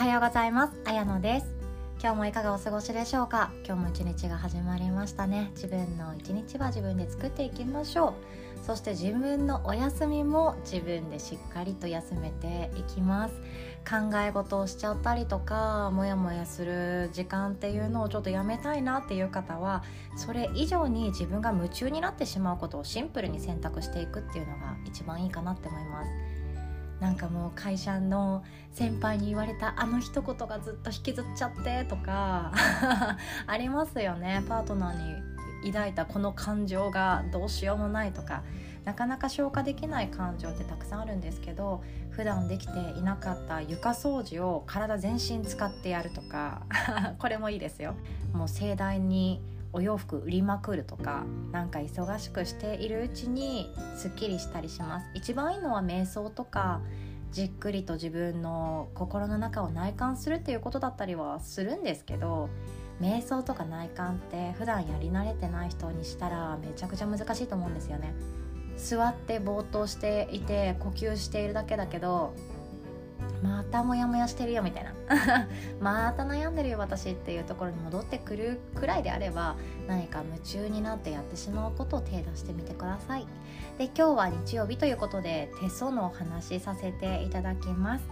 はようございます。あやのです。今日もいかがお過ごしでしょうか？今日も一日が始まりましたね。自分の一日は自分で作っていきましょう。そして自分のお休みも自分でしっかりと休めていきます。考え事をしちゃったりとかモヤモヤする時間っていうのをちょっとやめたいなっていう方はそれ以上に自分が夢中になってしまうことをシンプルに選択していくっていうのが一番いいかなって思います。なんかもう会社の先輩に言われたあの一言がずっと引きずっちゃってとか ありますよね。パートナーに抱いたこの感情がどうしようもないとかなかなか消化できない感情ってたくさんあるんですけど普段できていなかった床掃除を体全身使ってやるとか これもいいですよ。もう盛大にお洋服売りまくるとかなんか忙しくしているうちにすっきりしたりします。一番いいのは瞑想とかじっくりと自分の心の中を内観するっていうことだったりはするんですけど瞑想とか内観って普段やり慣れてない人にしたらめちゃくちゃ難しいと思うんですよね。座ってぼーっとしていて呼吸しているだけだけどまたモヤモヤしてるよみたいな。また悩んでるよ私っていうところに戻ってくるくらいであれば何か夢中になってやってしまうことを手出してみてください。で今日は日曜日ということで手相のお話させていただきます。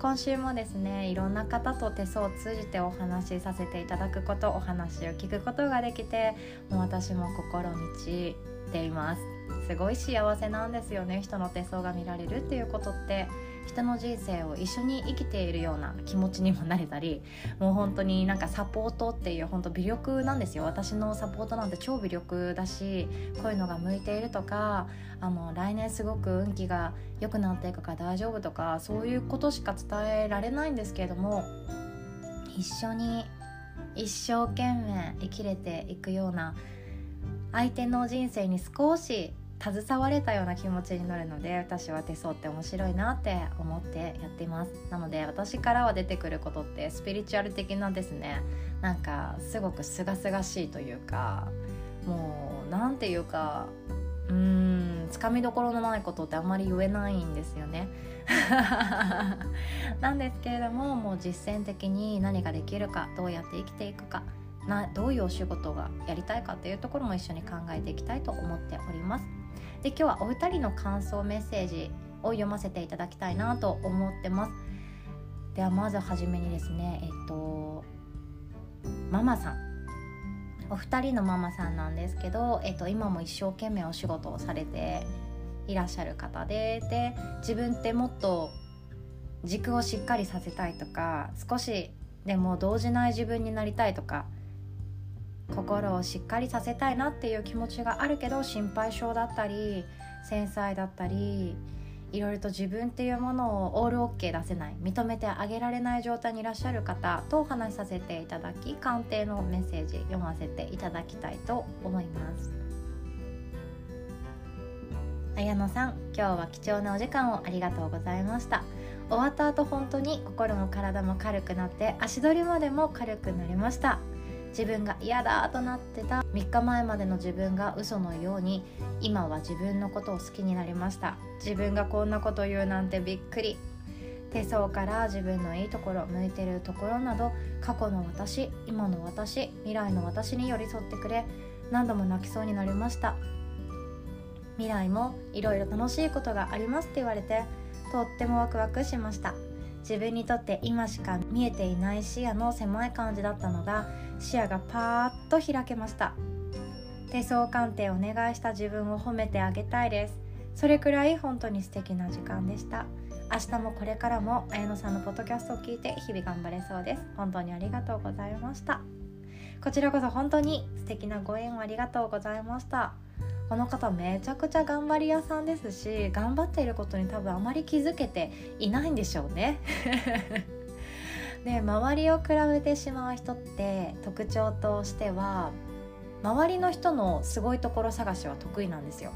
今週もですねいろんな方と手相を通じてお話しさせていただくことお話を聞くことができてもう私も心満ちています。すごい幸せなんですよね人の手相が見られるっていうことって。人の人生を一緒に生きているような気持ちにもなれたりもう本当になんかサポートっていう本当微力なんですよ。私のサポートなんて超微力だしこういうのが向いているとかあの来年すごく運気が良くなっていくから大丈夫とかそういうことしか伝えられないんですけれども一緒に一生懸命生きれていくような相手の人生に少し携われたような気持ちになるので私は手相って面白いなって思ってやっています。なので私からは出てくることってスピリチュアル的なですね。なんかすごく清々しいというかもう何ていうかうーんつかみどころのないことってあんまり言えないんですよね。なんですけれどももう実践的に何ができるかどうやって生きていくかなどういうお仕事がやりたいかっていうところも一緒に考えていきたいと思っております。で今日はお二人の感想メッセージを読ませていただきたいなと思ってます。ではまずはじめにですねえっとママさん。お二人のママさんなんですけど、えっと、今も一生懸命お仕事をされていらっしゃる方でで自分ってもっと軸をしっかりさせたいとか少しでも動じない自分になりたいとか心をしっかりさせたいなっていう気持ちがあるけど心配性だったり繊細だったりいろいろと自分っていうものをオールオッケー出せない認めてあげられない状態にいらっしゃる方とお話しさせていただき鑑定のメッセージ読ませていただきたいと思います綾野さん今日は貴重なお時間をありがとうございました終わった後本当に心も体も軽くなって足取りまでも軽くなりました自分が嫌だとなってた3日前までの自分が嘘のように今は自分のことを好きになりました。自分がこんなこと言うなんてびっくり。手相から自分のいいところ向いてるところなど過去の私今の私未来の私に寄り添ってくれ。何度も泣きそうになりました。未来もいろいろ楽しいことがありますって言われてとってもワクワクしました。自分にとって今しか見えていない視野の狭い感じだったのが視野がパーッと開けました。手相鑑定お願いした自分を褒めてあげたいです。それくらい本当に素敵な時間でした。明日もこれからも綾野さんのポッドキャストを聞いて日々頑張れそうです。本当にありがとうございました。こちらこそ本当に素敵なご縁をありがとうございました。この方めちゃくちゃ頑張り屋さんですし頑張っていることに多分あまり気づけていないんでしょうね で周りを比べてしまう人って特徴としては周りの人のすごいところ探しは得意なんですよ。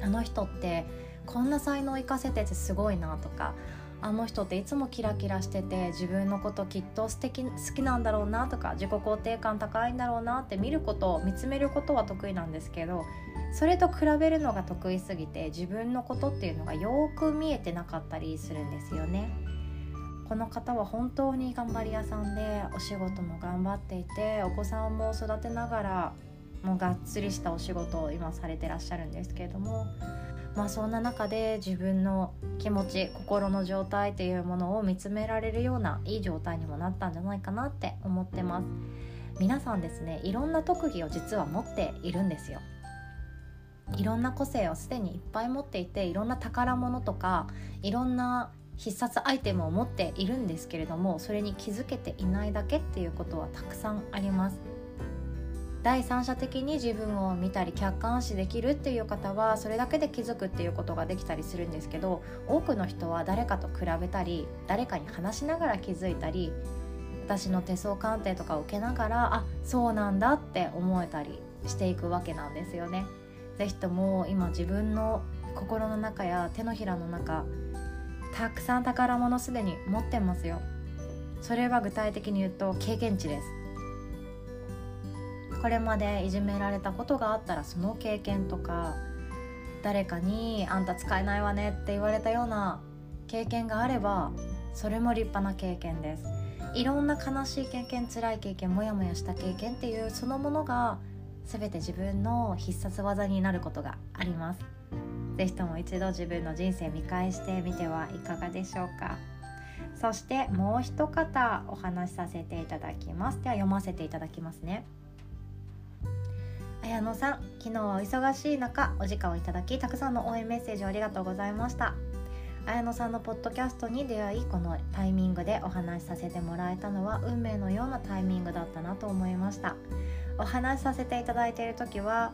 あの人ってこんな才能を生かせててすごいなとかあの人っていつもキラキラしてて自分のこときっと素敵好きなんだろうなとか自己肯定感高いんだろうなって見ること見つめることは得意なんですけどそれと比べるのが得意すぎて自分のことっていうのがよく見えてなかったりするんですよね。この方は本当に頑張り屋さんでお仕事も頑張っていてお子さんも育てながらもうがっつりしたお仕事を今されてらっしゃるんですけれどもまあそんな中で自分の気持ち心の状態っていうものを見つめられるようないい状態にもなったんじゃないかなって思ってます。皆さんですねいろんな特技を実は持っているんですよ。いろんな個性をすでにいっぱい持っていていろんな宝物とかいろんな必殺アイテムを持っているんですけれどもそれに気づけていないだけっていうことはたくさんあります。第三者的に自分を見たり客観視できるっていう方はそれだけで気づくっていうことができたりするんですけど多くの人は誰かと比べたり誰かに話しながら気づいたり私の手相鑑定とかを受けながらあそうなんだって思えたりしていくわけなんですよね。ぜひとも今自分の心の中や手のひらの中たくさん宝物すでに持ってますよそれは具体的に言うと経験値ですこれまでいじめられたことがあったらその経験とか誰かに「あんた使えないわね」って言われたような経験があればそれも立派な経験です。いろんな悲しい経験辛い経験モヤモヤした経験っていうそのものが全て自分の必殺技になることがあります。是非とも一度自分の人生見返してみてはいかがでしょうか。そしてもう一方お話しさせていただきます。では読ませていただきますね。綾野さん昨日はお忙しい中お時間をいただきたくさんの応援メッセージをありがとうございました。綾野さんのポッドキャストに出会いこのタイミングでお話しさせてもらえたのは運命のようなタイミングだったなと思いました。お話しさせていただいている時は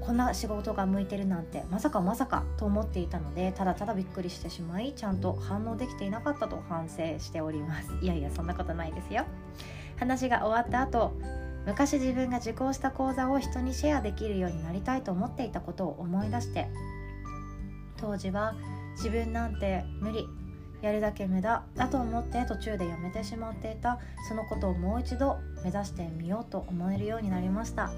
こんな仕事が向いてるなんてまさかまさかと思っていたのでただただびっくりしてしまいちゃんと反応できていなかったと反省しております。いやいやそんなことないですよ。話が終わった後昔自分が受講した講座を人にシェアできるようになりたいと思っていたことを思い出して当時は自分なんて無理やるだけ無駄だと思って途中でやめてしまっていたそのことをもう一度目指してみようと思えるようになりました。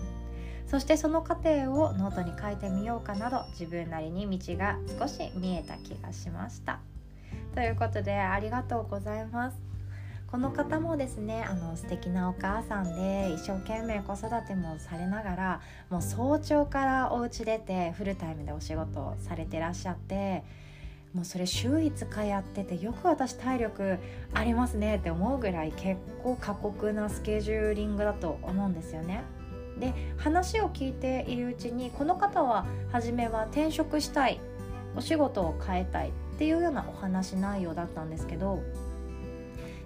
そしてその過程をノートに書いてみようかなど自分なりに道が少し見えた気がしました。ということでありがとうございます。この方もですねあの素敵なお母さんで一生懸命子育てもされながらもう早朝からお家出てフルタイムでお仕事をされてらっしゃってもうそれ週5日やっててよく私体力ありますねって思うぐらい結構過酷なスケジューリングだと思うんですよね。で話を聞いているうちにこの方は初めは転職したいお仕事を変えたいっていうようなお話内容だったんですけど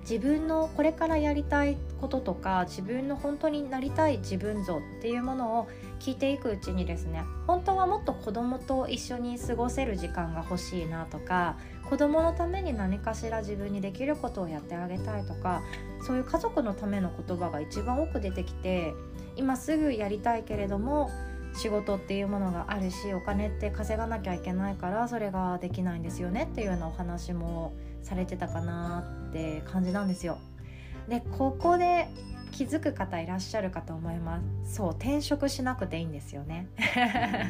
自分のこれからやりたいこととか自分の本当になりたい自分像っていうものを聞いていくうちにですね本当はもっと子供と一緒に過ごせる時間が欲しいなとか子供のために何かしら自分にできることをやってあげたいとかそういう家族のための言葉が一番多く出てきて今すぐやりたいけれども仕事っていうものがあるしお金って稼がなきゃいけないからそれができないんですよねっていうようなお話もされてたかなって感じなんですよ。でここで気づく方いらっしゃるかと思います。そう転職しなくていいんですよね。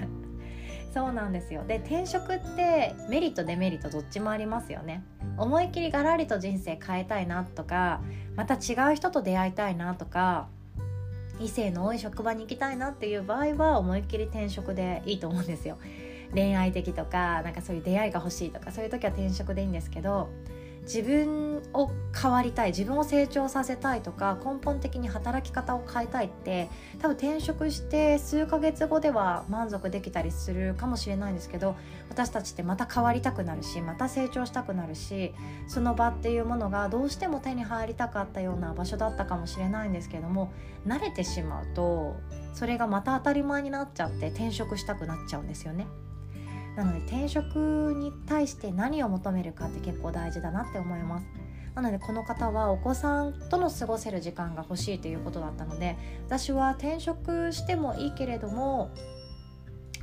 そうなんですよ。で転職ってメリットデメリットどっちもありますよね。思いっきりガラリと人生変えたいなとかまた違う人と出会いたいなとか異性の多い職場に行きたいなっていう場合は思いっきり転職でいいと思うんですよ恋愛的とかなんかそういう出会いが欲しいとかそういう時は転職でいいんですけど自分を変わりたい自分を成長させたいとか根本的に働き方を変えたいって多分転職して数ヶ月後では満足できたりするかもしれないんですけど私たちってまた変わりたくなるしまた成長したくなるしその場っていうものがどうしても手に入りたかったような場所だったかもしれないんですけども慣れてしまうとそれがまた当たり前になっちゃって転職したくなっちゃうんですよね。なので転職に対して何を求めるかって結構大事だなって思います。なのでこの方はお子さんとの過ごせる時間が欲しいということだったので私は転職してもいいけれども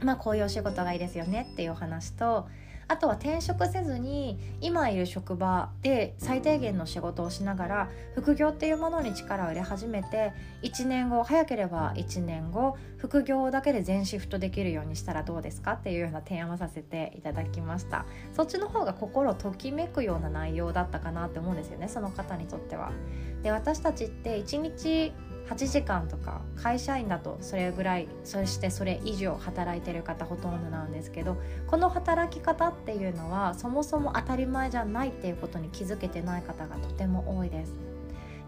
まあこういうお仕事がいいですよねっていうお話とあとは転職せずに今いる職場で最低限の仕事をしながら副業っていうものに力を入れ始めて1年後早ければ1年後副業だけで全シフトできるようにしたらどうですかっていうような提案をさせていただきました。そっちの方が心ときめくような内容だったかなって思うんですよねその方にとっては。で私たちって1日8時間とか会社員だとそれぐらいそしてそれ以上働いてる方ほとんどなんですけどこの働き方っていうのはそもそも当たり前じゃないっていうことに気づけてない方がとても多いです。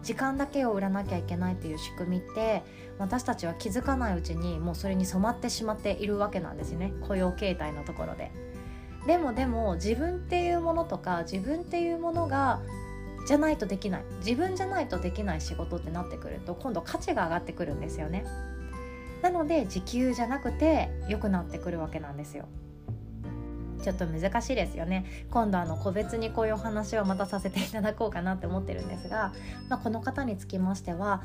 時間だけを売らなきゃいけないっていう仕組みって私たちは気づかないうちにもうそれに染まってしまっているわけなんですね。雇用形態のところで。でもでも自分っていうものとか自分っていうものがじゃないとできない。自分じゃないとできない仕事ってなってくると今度価値が上がってくるんですよね。なので時給じゃなくて良くなってくるわけなんですよ。ちょっと難しいですよね。今度あの個別にこういうお話をまたさせていただこうかなって思ってるんですが、まあ、この方につきましては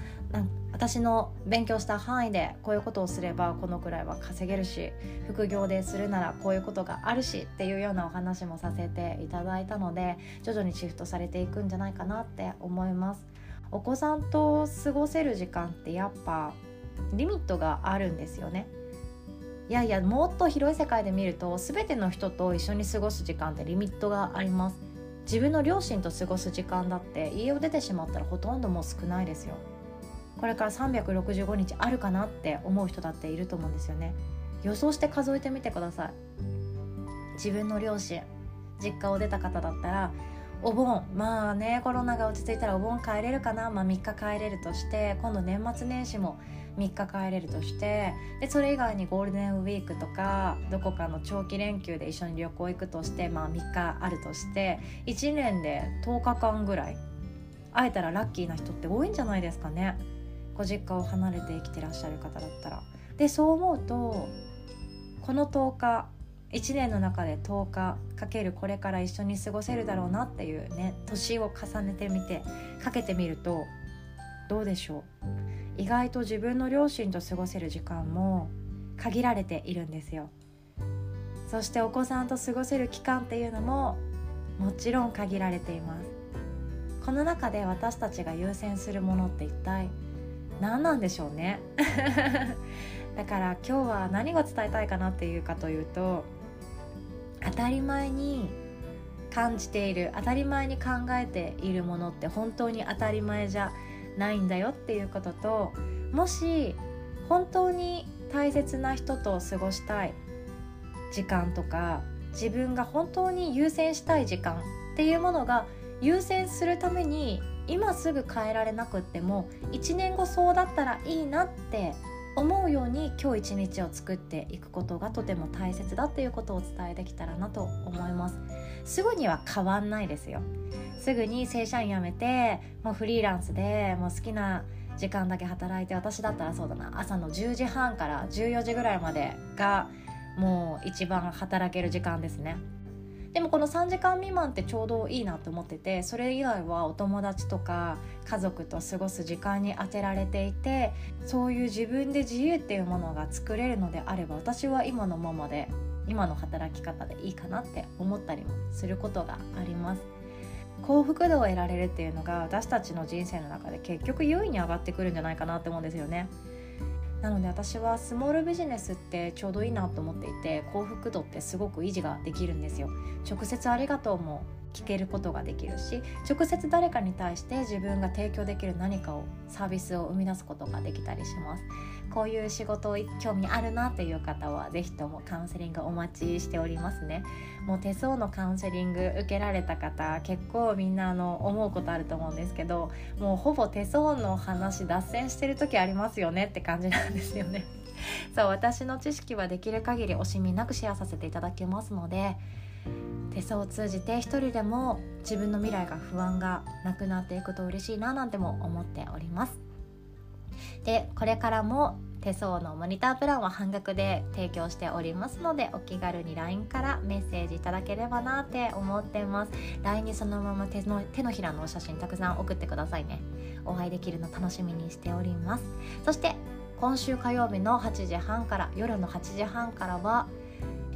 私の勉強した範囲でこういうことをすればこのくらいは稼げるし副業でするならこういうことがあるしっていうようなお話もさせていただいたので徐々にシフトされていくんじゃないかなって思います。お子さんと過ごせる時間ってやっぱリミットがあるんですよね。いやいやもっと広い世界で見ると全ての人と一緒に過ごす時間ってリミットがあります。自分の両親と過ごす時間だって家を出てしまったらほとんどもう少ないですよ。これから365日あるかなって思う人だっていると思うんですよね。予想して数えてみてください。自分の両親実家を出た方だったらお盆まあねコロナが落ち着いたらお盆帰れるかなまあ3日帰れるとして今度年末年始も3日帰れるとしてでそれ以外にゴールデンウィークとかどこかの長期連休で一緒に旅行行くとしてまあ3日あるとして1年で10日間ぐらい会えたらラッキーな人って多いんじゃないですかねご実家を離れて生きてらっしゃる方だったら。でそう思うとこの10日1年の中で10日かけるこれから一緒に過ごせるだろうなっていうね年を重ねてみてかけてみるとどうでしょう？意外と自分の両親と過ごせる時間も限られているんですよ。そしてお子さんと過ごせる期間っていうのももちろん限られています。この中で私たちが優先するものって一体何なんでしょうね？だから今日は何が伝えたいかなっていうかというと当たり前に感じている当たり前に考えているものって本当に当たり前じゃないんだよっていうことともし本当に大切な人と過ごしたい時間とか自分が本当に優先したい時間っていうものが優先するために今すぐ変えられなくっても1年後そうだったらいいなって思うように今日一日を作っていくことがとても大切だっていうことをお伝えできたらなと思います。すぐには変わんないですよ。すぐに正社員辞めてもうフリーランスでもう好きな時間だけ働いて私だったらそうだな。朝の10時半から14時ぐらいまでがもう一番働ける時間ですね。でもこの3時間未満ってちょうどいいなと思っててそれ以外はお友達とか家族と過ごす時間に充てられていてそういう自分で自由っていうものが作れるのであれば私は今のままで今の働き方でいいかなって思ったりもすることがあります。幸福度を得られるっていうのが私たちの人生の中で結局優位に上がってくるんじゃないかなって思うんですよね。なので私はスモールビジネスってちょうどいいなと思っていて幸福度ってすごく維持ができるんですよ。直接ありがとうも聞けることができるし直接誰かに対して自分が提供できる何かをサービスを生み出すことができたりします。こういう仕事興味あるなっていう方は是非ともカウンセリングお待ちしておりますね。もう手相のカウンセリング受けられた方結構みんなあの思うことあると思うんですけどもうほぼ手相の話脱線してる時ありますよねって感じなんですよね。そう私の知識はできる限り惜しみなくシェアさせていただきますので手相を通じて一人でも自分の未来が不安がなくなっていくと嬉しいななんても思っております。でこれからも手相のモニタープランは半額で提供しておりますのでお気軽に LINE からメッセージいただければなって思ってます。LINE にそのまま手の手のひらのお写真たくさん送ってくださいね。お会いできるの楽しみにしております。そして今週火曜日の8時半から夜の8時半からは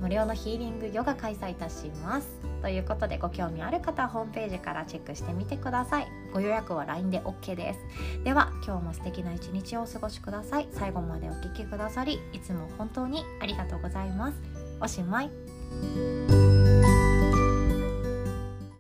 無料のヒーリングヨガ開催いたします。ということでご興味ある方はホームページからチェックしてみてください。ご予約は LINE で OK です。では今日も素敵な一日をお過ごしください。最後までお聴きくださりいつも本当にありがとうございます。おしまい。